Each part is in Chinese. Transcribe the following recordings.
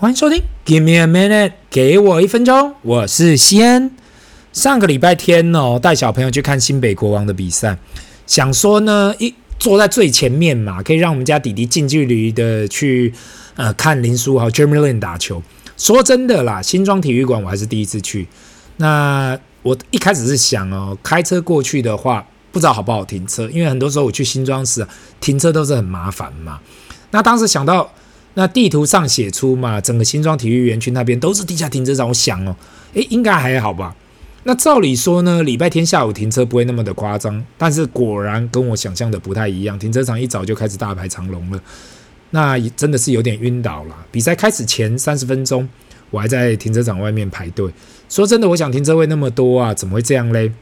欢迎收听，Give me a minute，给我一分钟，我是西安。上个礼拜天哦，带小朋友去看新北国王的比赛，想说呢，一坐在最前面嘛，可以让我们家弟弟近距离的去呃看林书豪 Jeremy Lin 打球。说真的啦，新庄体育馆我还是第一次去。那我一开始是想哦，开车过去的话。不知道好不好停车，因为很多时候我去新庄时，停车都是很麻烦嘛。那当时想到，那地图上写出嘛，整个新庄体育园区那边都是地下停车场，我想哦，诶，应该还好吧。那照理说呢，礼拜天下午停车不会那么的夸张，但是果然跟我想象的不太一样，停车场一早就开始大排长龙了，那真的是有点晕倒了。比赛开始前三十分钟，我还在停车场外面排队。说真的，我想停车位那么多啊，怎么会这样嘞？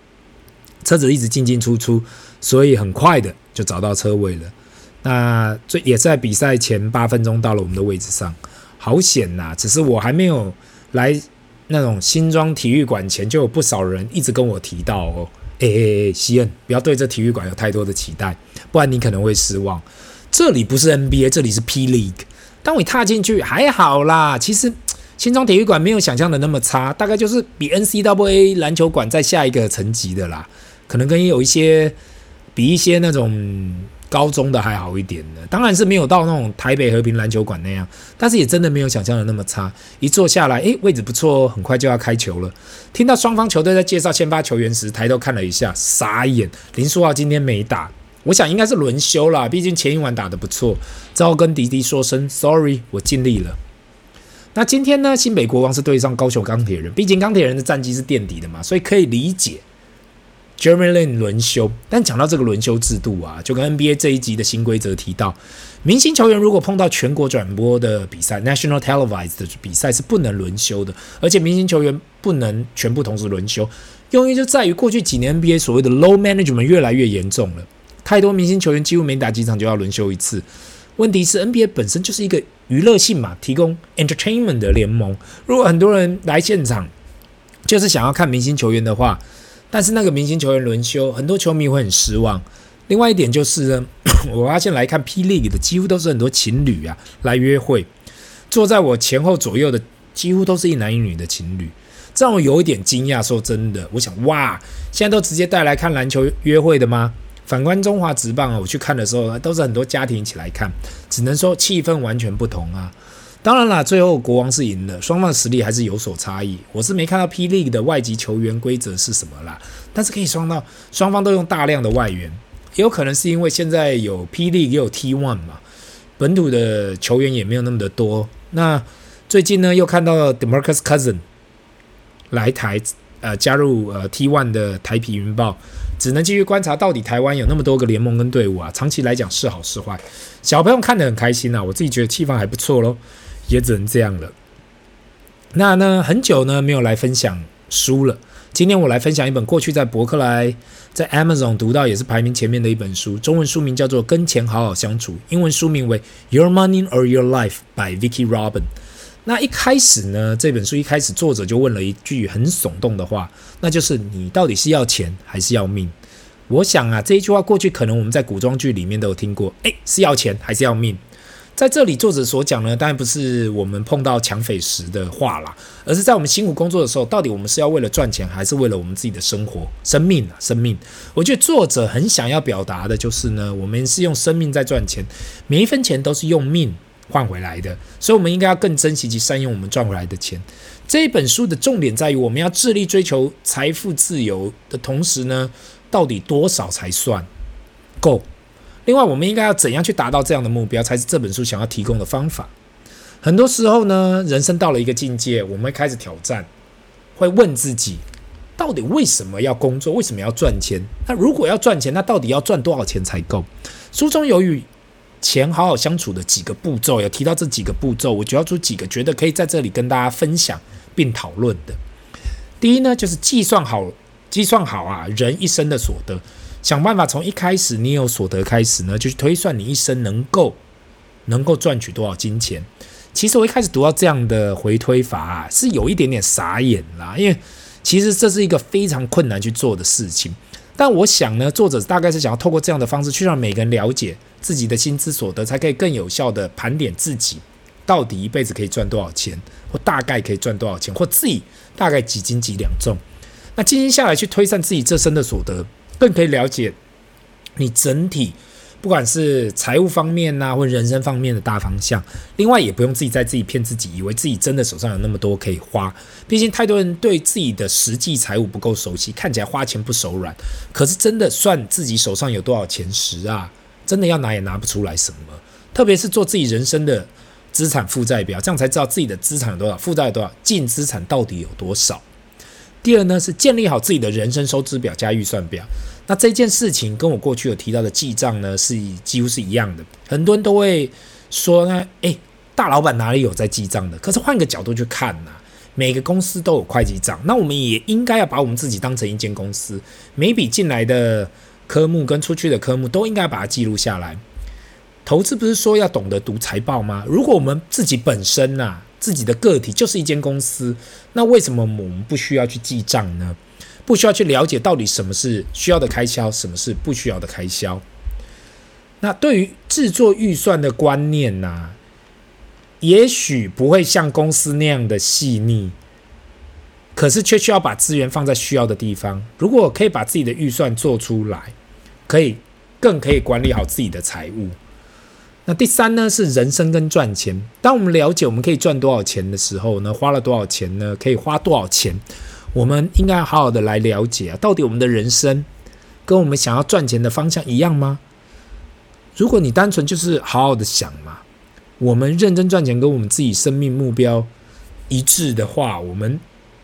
车子一直进进出出，所以很快的就找到车位了。那最也在比赛前八分钟到了我们的位置上，好险呐！只是我还没有来那种新庄体育馆前，就有不少人一直跟我提到哦，哎哎哎，西恩，不要对这体育馆有太多的期待，不然你可能会失望。这里不是 NBA，这里是 P League。当我一踏进去，还好啦，其实新庄体育馆没有想象的那么差，大概就是比 NCAA 篮球馆再下一个层级的啦。可能跟有一些比一些那种高中的还好一点的，当然是没有到那种台北和平篮球馆那样，但是也真的没有想象的那么差。一坐下来，诶，位置不错哦，很快就要开球了。听到双方球队在介绍先发球员时，抬头看了一下，傻眼。林书豪今天没打，我想应该是轮休啦，毕竟前一晚打得不错。只好跟迪迪说声 sorry，我尽力了。那今天呢，新北国王是对上高雄钢铁人，毕竟钢铁人的战绩是垫底的嘛，所以可以理解。Jeremy Lin 轮休，但讲到这个轮休制度啊，就跟 NBA 这一集的新规则提到，明星球员如果碰到全国转播的比赛 （National Televised） 的比赛是不能轮休的，而且明星球员不能全部同时轮休。用意就在于过去几年 NBA 所谓的 low management 越来越严重了，太多明星球员几乎每打几场就要轮休一次。问题是 NBA 本身就是一个娱乐性嘛，提供 entertainment 的联盟，如果很多人来现场就是想要看明星球员的话，但是那个明星球员轮休，很多球迷会很失望。另外一点就是呢，我发现来看 P League 的几乎都是很多情侣啊来约会，坐在我前后左右的几乎都是一男一女的情侣，这让我有一点惊讶。说真的，我想哇，现在都直接带来看篮球约会的吗？反观中华职棒啊，我去看的时候都是很多家庭一起来看，只能说气氛完全不同啊。当然啦，最后国王是赢了，双方的实力还是有所差异。我是没看到 pd 的外籍球员规则是什么啦，但是可以双到双方都用大量的外援，也有可能是因为现在有 pd 也有 T1 嘛，本土的球员也没有那么的多。那最近呢，又看到 DeMarcus Cousin 来台，呃，加入呃 T1 的台啤云豹，只能继续观察到底台湾有那么多个联盟跟队伍啊，长期来讲是好是坏。小朋友看得很开心啊，我自己觉得气氛还不错喽。也只能这样了。那呢，很久呢没有来分享书了。今天我来分享一本过去在博客来、在 Amazon 读到也是排名前面的一本书，中文书名叫做《跟钱好好相处》，英文书名为《Your Money or Your Life》by Vicky Robin。那一开始呢，这本书一开始作者就问了一句很耸动的话，那就是你到底是要钱还是要命？我想啊，这一句话过去可能我们在古装剧里面都有听过，诶，是要钱还是要命？在这里，作者所讲呢，当然不是我们碰到抢匪时的话啦，而是在我们辛苦工作的时候，到底我们是要为了赚钱，还是为了我们自己的生活、生命啊？生命，我觉得作者很想要表达的就是呢，我们是用生命在赚钱，每一分钱都是用命换回来的，所以我们应该要更珍惜及善用我们赚回来的钱。这一本书的重点在于，我们要致力追求财富自由的同时呢，到底多少才算够？另外，我们应该要怎样去达到这样的目标，才是这本书想要提供的方法。很多时候呢，人生到了一个境界，我们会开始挑战，会问自己，到底为什么要工作？为什么要赚钱？那如果要赚钱，那到底要赚多少钱才够？书中有与钱好好相处的几个步骤，有提到这几个步骤，我就要出几个觉得可以在这里跟大家分享并讨论的。第一呢，就是计算好，计算好啊，人一生的所得。想办法从一开始你有所得开始呢，就去推算你一生能够能够赚取多少金钱。其实我一开始读到这样的回推法啊，是有一点点傻眼啦，因为其实这是一个非常困难去做的事情。但我想呢，作者大概是想要透过这样的方式去让每个人了解自己的薪资所得，才可以更有效的盘点自己到底一辈子可以赚多少钱，或大概可以赚多少钱，或自己大概几斤几两重。那静心下来去推算自己这生的所得，更可以了解你整体。不管是财务方面呐、啊，或人生方面的大方向，另外也不用自己在自己骗自己，以为自己真的手上有那么多可以花。毕竟太多人对自己的实际财务不够熟悉，看起来花钱不手软，可是真的算自己手上有多少钱时啊，真的要拿也拿不出来什么。特别是做自己人生的资产负债表，这样才知道自己的资产有多少，负债有多少，净资产到底有多少。第二呢，是建立好自己的人生收支表加预算表。那这件事情跟我过去有提到的记账呢，是几乎是一样的。很多人都会说呢，诶，大老板哪里有在记账的？可是换个角度去看呐，每个公司都有会计账，那我们也应该要把我们自己当成一间公司，每笔进来的科目跟出去的科目都应该把它记录下来。投资不是说要懂得读财报吗？如果我们自己本身呐，自己的个体就是一间公司，那为什么我们不需要去记账呢？不需要去了解到底什么是需要的开销，什么是不需要的开销。那对于制作预算的观念呢、也许不会像公司那样的细腻，可是却需要把资源放在需要的地方。如果可以把自己的预算做出来，可以更可以管理好自己的财务。那第三呢，是人生跟赚钱。当我们了解我们可以赚多少钱的时候呢，花了多少钱呢？可以花多少钱？我们应该好好的来了解啊，到底我们的人生跟我们想要赚钱的方向一样吗？如果你单纯就是好好的想嘛，我们认真赚钱跟我们自己生命目标一致的话，我们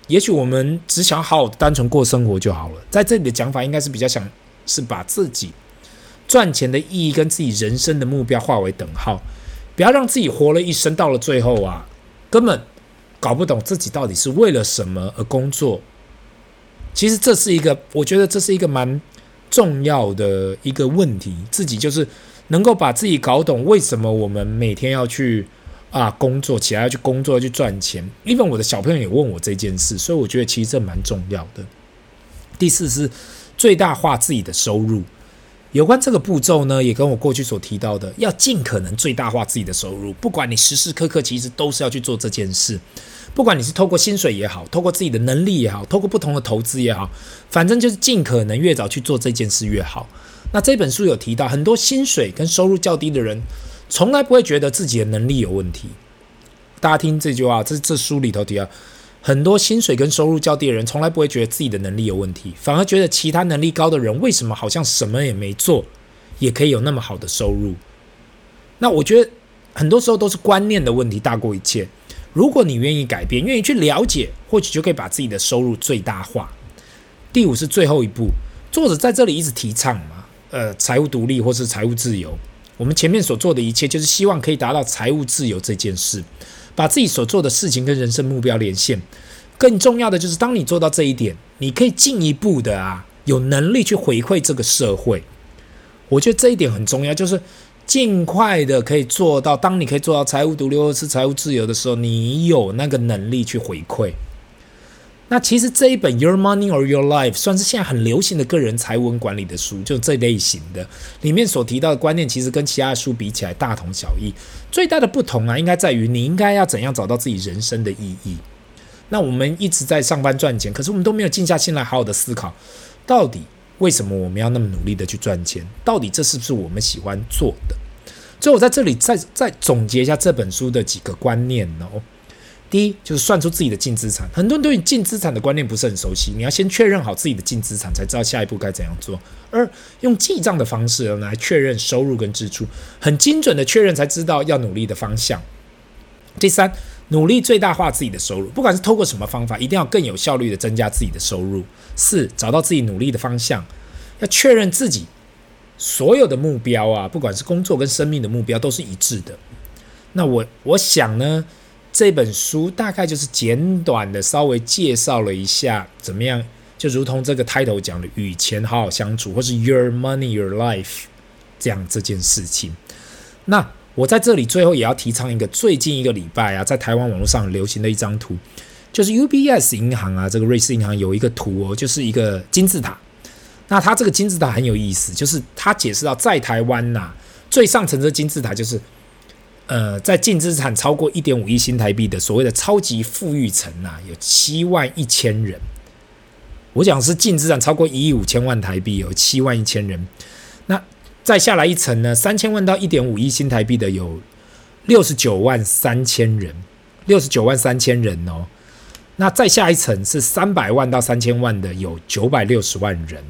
也许我们只想好好的单纯过生活就好了。在这里的讲法应该是比较想是把自己赚钱的意义跟自己人生的目标划为等号，不要让自己活了一生到了最后啊，根本。搞不懂自己到底是为了什么而工作，其实这是一个，我觉得这是一个蛮重要的一个问题。自己就是能够把自己搞懂，为什么我们每天要去啊工作，起来要去工作，要去赚钱。因为我的小朋友也问我这件事，所以我觉得其实这蛮重要的。第四是最大化自己的收入。有关这个步骤呢，也跟我过去所提到的，要尽可能最大化自己的收入。不管你时时刻刻，其实都是要去做这件事。不管你是透过薪水也好，透过自己的能力也好，透过不同的投资也好，反正就是尽可能越早去做这件事越好。那这本书有提到，很多薪水跟收入较低的人，从来不会觉得自己的能力有问题。大家听这句话，这这书里头提到。很多薪水跟收入较低的人，从来不会觉得自己的能力有问题，反而觉得其他能力高的人为什么好像什么也没做，也可以有那么好的收入。那我觉得很多时候都是观念的问题大过一切。如果你愿意改变，愿意去了解，或许就可以把自己的收入最大化。第五是最后一步，作者在这里一直提倡嘛，呃，财务独立或是财务自由。我们前面所做的一切，就是希望可以达到财务自由这件事。把自己所做的事情跟人生目标连线，更重要的就是，当你做到这一点，你可以进一步的啊，有能力去回馈这个社会。我觉得这一点很重要，就是尽快的可以做到。当你可以做到财务独立或是财务自由的时候，你有那个能力去回馈。那其实这一本《Your Money or Your Life》算是现在很流行的个人财务管理的书，就这类型的，里面所提到的观念，其实跟其他的书比起来大同小异。最大的不同啊，应该在于你应该要怎样找到自己人生的意义。那我们一直在上班赚钱，可是我们都没有静下心来好好的思考，到底为什么我们要那么努力的去赚钱？到底这是不是我们喜欢做的？所以我在这里再再总结一下这本书的几个观念哦。第一就是算出自己的净资产，很多人对于净资产的观念不是很熟悉，你要先确认好自己的净资产，才知道下一步该怎样做。二，用记账的方式来确认收入跟支出，很精准的确认，才知道要努力的方向。第三，努力最大化自己的收入，不管是透过什么方法，一定要更有效率的增加自己的收入。四，找到自己努力的方向，要确认自己所有的目标啊，不管是工作跟生命的目标都是一致的。那我我想呢，这本书大概就是简短的稍微介绍了一下怎么样，就如同这个 title 讲的，与钱好好相处，或是 Your Money Your Life 这样这件事情。那我在这里最后也要提倡一个最近一个礼拜啊，在台湾网络上流行的一张图，就是 UBS 银行啊，这个瑞士银行有一个图哦，就是一个金字塔。那它这个金字塔很有意思，就是它解释到在台湾呐、最上层的金字塔就是。呃，在净资产超过一点五亿新台币的所谓的超级富裕层啊，有七万一千人。我讲是净资产超过一亿五千万台币，有七万一千人。那再下来一层呢，三千万到一点五亿新台币的有六十九万三千人，六十九万三千人哦。那再下一层是三百万到三千万的有九百六十万人，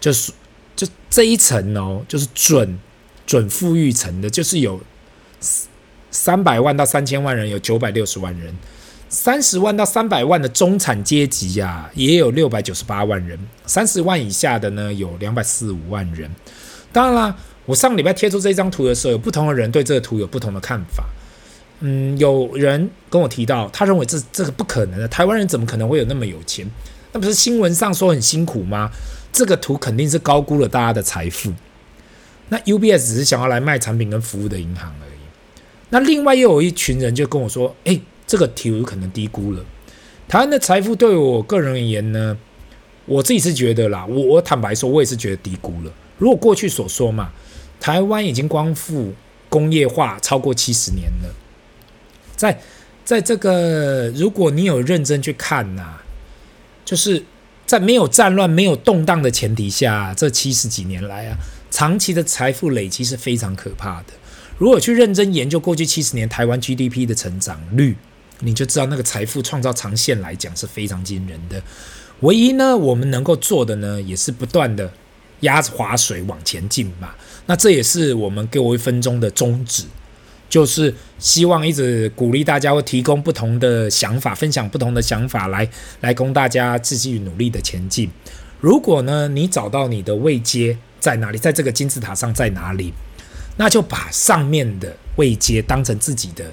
就是就这一层哦，就是准准富裕层的，就是有三百万到三千万人有九百六十万人。三十万到三百万的中产阶级呀、啊，也有六百九十八万人；三十万以下的呢，有两百四十五万人。当然啦，我上礼拜贴出这张图的时候，有不同的人对这个图有不同的看法。嗯，有人跟我提到，他认为这这个不可能的，台湾人怎么可能会有那么有钱？那不是新闻上说很辛苦吗？这个图肯定是高估了大家的财富。那 UBS 只是想要来卖产品跟服务的银行而已。那另外又有一群人就跟我说：“诶。”这个题有可能低估了台湾的财富。对我个人而言呢，我自己是觉得啦，我我坦白说，我也是觉得低估了。如果过去所说嘛，台湾已经光复工业化超过七十年了，在在这个如果你有认真去看呐、就是在没有战乱、没有动荡的前提下，这七十几年来啊，长期的财富累积是非常可怕的。如果去认真研究过去七十年台湾 GDP 的成长率，你就知道那个财富创造长线来讲是非常惊人的。唯一呢，我们能够做的呢，也是不断的压着划水往前进嘛。那这也是我们给我一分钟的宗旨，就是希望一直鼓励大家会提供不同的想法，分享不同的想法来来供大家继续努力的前进。如果呢，你找到你的位阶在哪里，在这个金字塔上在哪里，那就把上面的位阶当成自己的。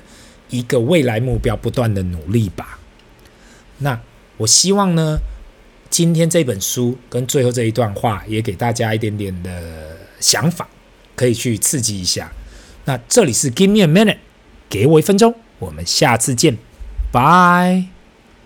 一个未来目标，不断的努力吧。那我希望呢，今天这本书跟最后这一段话，也给大家一点点的想法，可以去刺激一下。那这里是 Give me a minute，给我一分钟，我们下次见，拜。